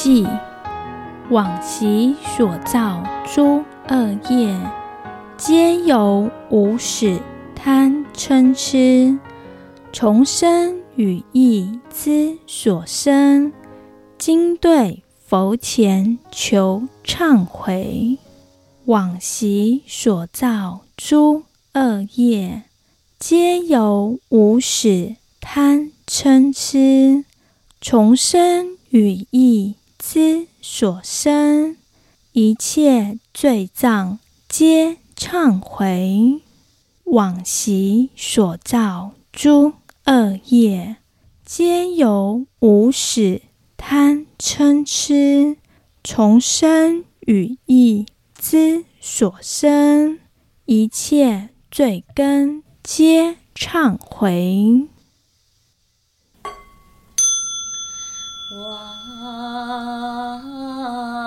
悔偈，往昔所造诸恶业。皆由无始贪嗔痴，从身语意之所生。今对佛前求忏悔，往昔所造诸恶业，皆由无始贪嗔痴，从身语意之所生。一切罪障皆。忏悔，往昔所造诸恶业，皆由无始贪嗔痴，从身语意之所生。一切罪根皆忏悔。啊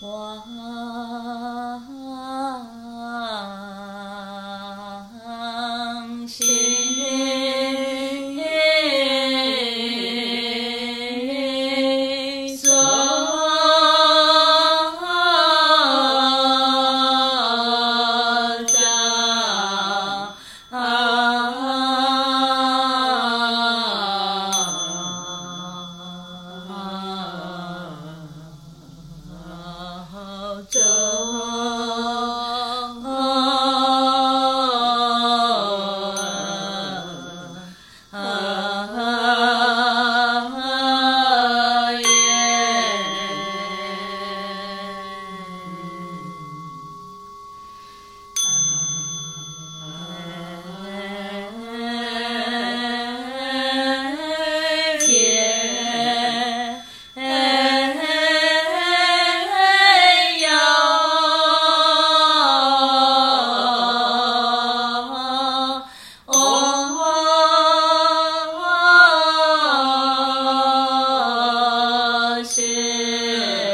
走。É.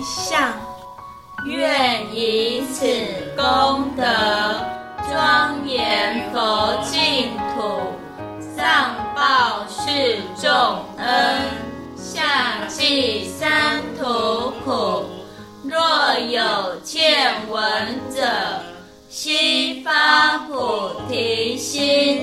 向，愿以此功德庄严佛净土，上报四重恩，下济三途苦。若有见闻者，悉发菩提心。